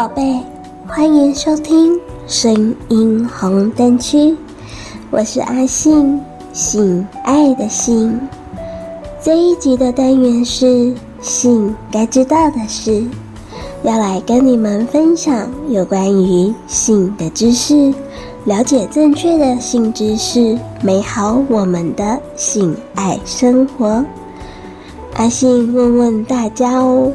宝贝，欢迎收听声音红灯区，我是阿信，性爱的性。这一集的单元是性该知道的事，要来跟你们分享有关于性的知识，了解正确的性知识，美好我们的性爱生活。阿信问问大家哦。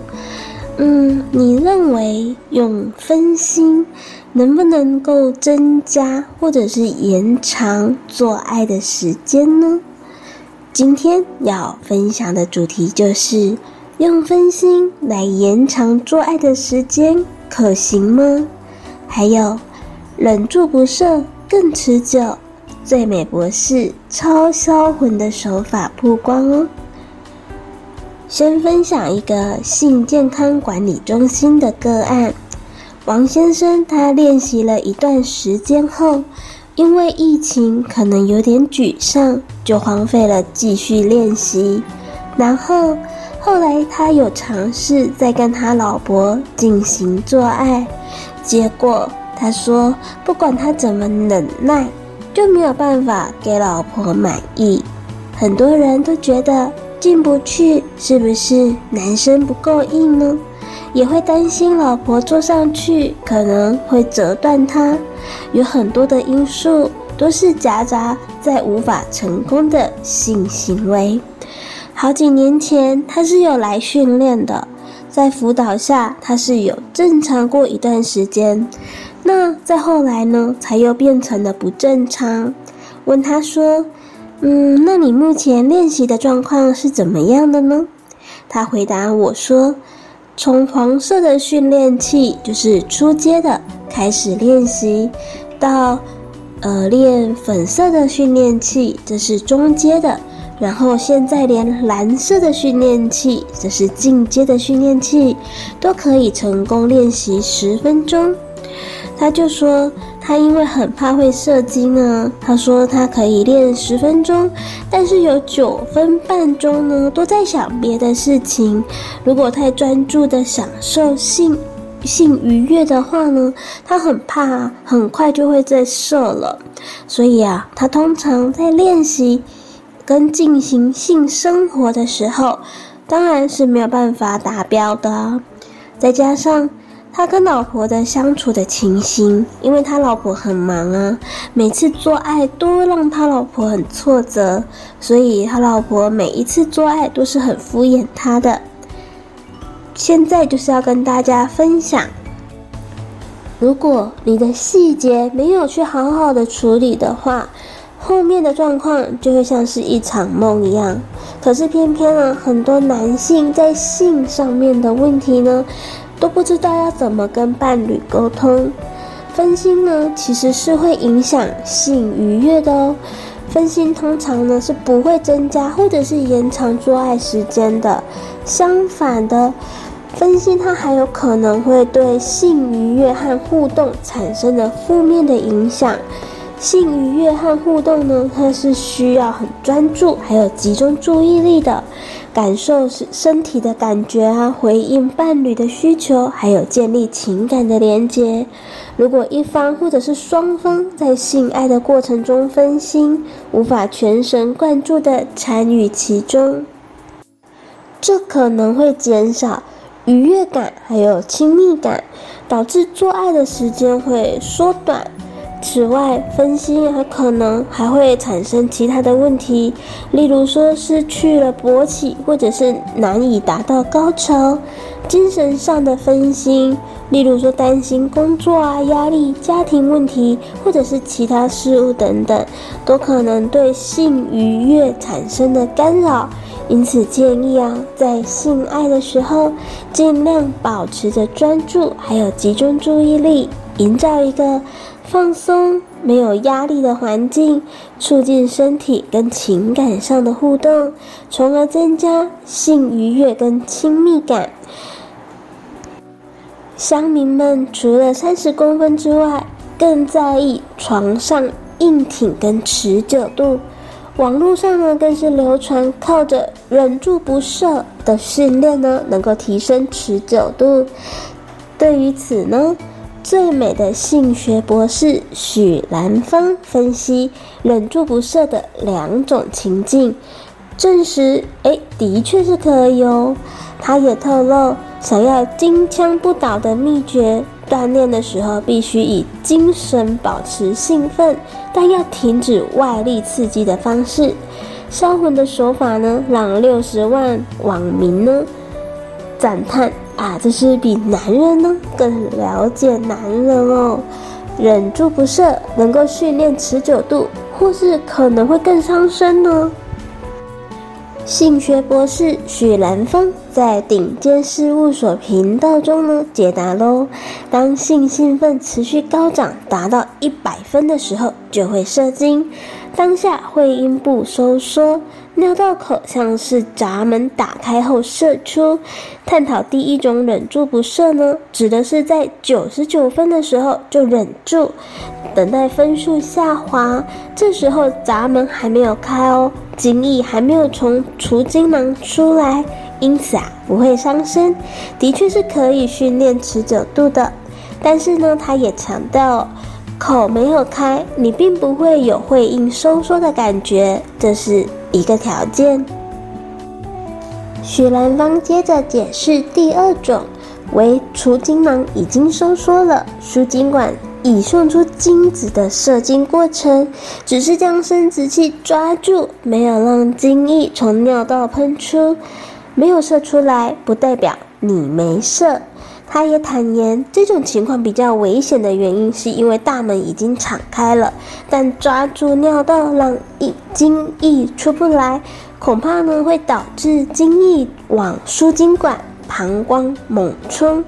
嗯，你认为用分心能不能够增加或者是延长做爱的时间呢？今天要分享的主题就是用分心来延长做爱的时间可行吗？还有忍住不射更持久，最美博士超销魂的手法曝光哦。先分享一个性健康管理中心的个案，王先生他练习了一段时间后，因为疫情可能有点沮丧，就荒废了继续练习。然后后来他有尝试再跟他老婆进行做爱，结果他说不管他怎么忍耐，就没有办法给老婆满意。很多人都觉得。进不去，是不是男生不够硬呢？也会担心老婆坐上去可能会折断他，有很多的因素都是夹杂在无法成功的性行为。好几年前他是有来训练的，在辅导下他是有正常过一段时间，那再后来呢，才又变成了不正常。问他说。嗯，那你目前练习的状况是怎么样的呢？他回答我说，从黄色的训练器，就是初阶的开始练习，到呃练粉色的训练器，这是中阶的，然后现在连蓝色的训练器，这是进阶的训练器，都可以成功练习十分钟。他就说。他因为很怕会射精呢，他说他可以练十分钟，但是有九分半钟呢都在想别的事情。如果太专注的享受性性愉悦的话呢，他很怕很快就会再射了。所以啊，他通常在练习跟进行性生活的时候，当然是没有办法达标的。再加上。他跟老婆的相处的情形，因为他老婆很忙啊，每次做爱都让他老婆很挫折，所以他老婆每一次做爱都是很敷衍他的。现在就是要跟大家分享，如果你的细节没有去好好的处理的话，后面的状况就会像是一场梦一样。可是偏偏呢，很多男性在性上面的问题呢。都不知道要怎么跟伴侣沟通，分心呢，其实是会影响性愉悦的哦。分心通常呢是不会增加或者是延长做爱时间的，相反的，分心它还有可能会对性愉悦和互动产生的负面的影响。性愉悦和互动呢，它是需要很专注，还有集中注意力的。感受是身体的感觉啊，回应伴侣的需求，还有建立情感的连接。如果一方或者是双方在性爱的过程中分心，无法全神贯注地参与其中，这可能会减少愉悦感，还有亲密感，导致做爱的时间会缩短。此外，分心还可能还会产生其他的问题，例如说失去了勃起，或者是难以达到高潮；精神上的分心，例如说担心工作啊、压力、家庭问题，或者是其他事物等等，都可能对性愉悦产生的干扰。因此，建议啊，在性爱的时候，尽量保持着专注，还有集中注意力，营造一个。放松、没有压力的环境，促进身体跟情感上的互动，从而增加性愉悦跟亲密感。乡民们除了三十公分之外，更在意床上硬挺跟持久度。网络上呢，更是流传靠着忍住不射的训练呢，能够提升持久度。对于此呢，最美的性学博士许兰芳分析忍住不射的两种情境，证实哎，的确是可以哦。他也透露，想要金枪不倒的秘诀，锻炼的时候必须以精神保持兴奋，但要停止外力刺激的方式。销魂的手法呢，让六十万网民呢赞叹。啊，这是比男人呢更了解男人哦。忍住不射能够训练持久度，或是可能会更伤身呢？性学博士许蓝方在顶尖事务所频道中呢解答喽：当性兴奋持续高涨达到一百分的时候，就会射精，当下会阴部收缩。尿道口像是闸门打开后射出。探讨第一种忍住不射呢，指的是在九十九分的时候就忍住，等待分数下滑，这时候闸门还没有开哦，精液还没有从储精囊出来，因此啊不会伤身，的确是可以训练持久度的。但是呢，他也强调。口没有开，你并不会有会阴收缩的感觉，这是一个条件。许兰芳接着解释第二种，为储精囊已经收缩了，输精管已送出精子的射精过程，只是将生殖器抓住，没有让精液从尿道喷出，没有射出来，不代表你没射。他也坦言，这种情况比较危险的原因，是因为大门已经敞开了，但抓住尿道让一精液出不来，恐怕呢会导致精液往输精管、膀胱猛冲，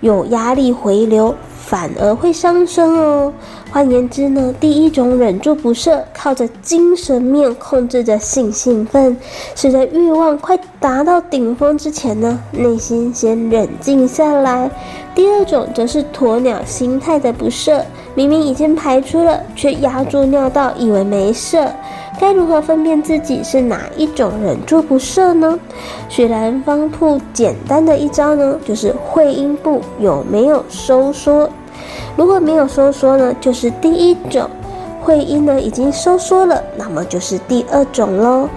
有压力回流。反而会伤身哦。换言之呢，第一种忍住不射，靠着精神面控制着性兴奋，使得欲望快达到顶峰之前呢，内心先冷静下来。第二种则是鸵鸟心态的不射，明明已经排出了，却压住尿道，以为没射。该如何分辨自己是哪一种忍住不射呢？许蓝方铺简单的一招呢，就是会阴部有没有收缩。如果没有收缩呢，就是第一种；会阴呢已经收缩了，那么就是第二种喽。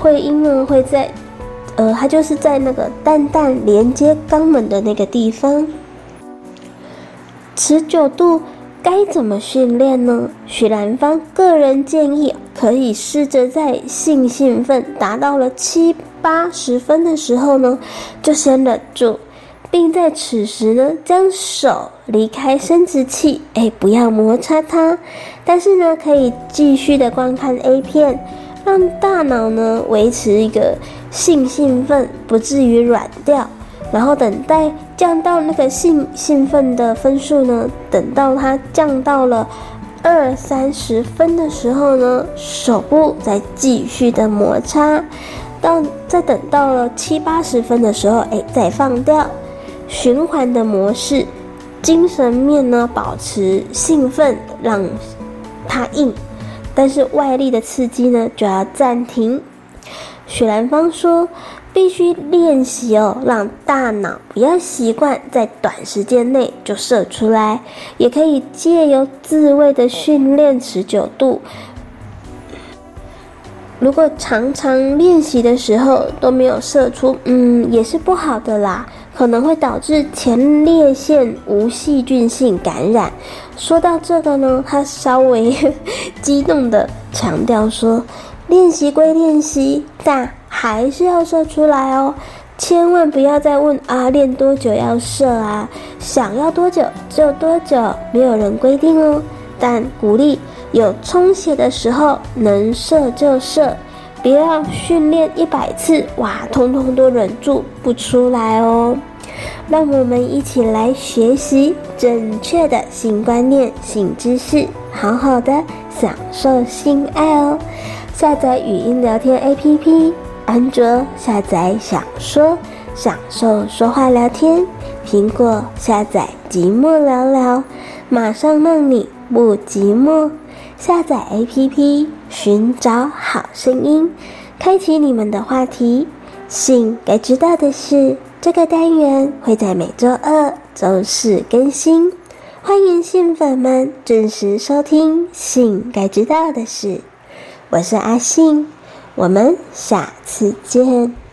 会阴呢会在，呃，它就是在那个蛋蛋连接肛门的那个地方。持久度该怎么训练呢？许兰芳个人建议可以试着在性兴奋达到了七八十分的时候呢，就先忍住。并在此时呢，将手离开生殖器，哎，不要摩擦它。但是呢，可以继续的观看 A 片，让大脑呢维持一个性兴奋，不至于软掉。然后等待降到那个性兴奋的分数呢，等到它降到了二三十分的时候呢，手部再继续的摩擦，到再等到了七八十分的时候，哎，再放掉。循环的模式，精神面呢保持兴奋，让它硬，但是外力的刺激呢就要暂停。许兰芳说，必须练习哦，让大脑不要习惯在短时间内就射出来，也可以借由自慰的训练持久度。如果常常练习的时候都没有射出，嗯，也是不好的啦。可能会导致前列腺无细菌性感染。说到这个呢，他稍微 激动地强调说：“练习归练习，但还是要射出来哦，千万不要再问啊，练多久要射啊？想要多久就多久，没有人规定哦。但鼓励有充血的时候能射就射。”不要训练一百次，哇，通通都忍住不出来哦。让我们一起来学习正确的性观念、性知识，好好的享受性爱哦。下载语音聊天 APP，安卓下载小说，享受说话聊天；苹果下载寂寞聊聊，马上让你不寂寞。下载 APP 寻找好声音，开启你们的话题。信该知道的事，这个单元会在每周二、周四更新，欢迎信粉们准时收听信该知道的事。我是阿信，我们下次见。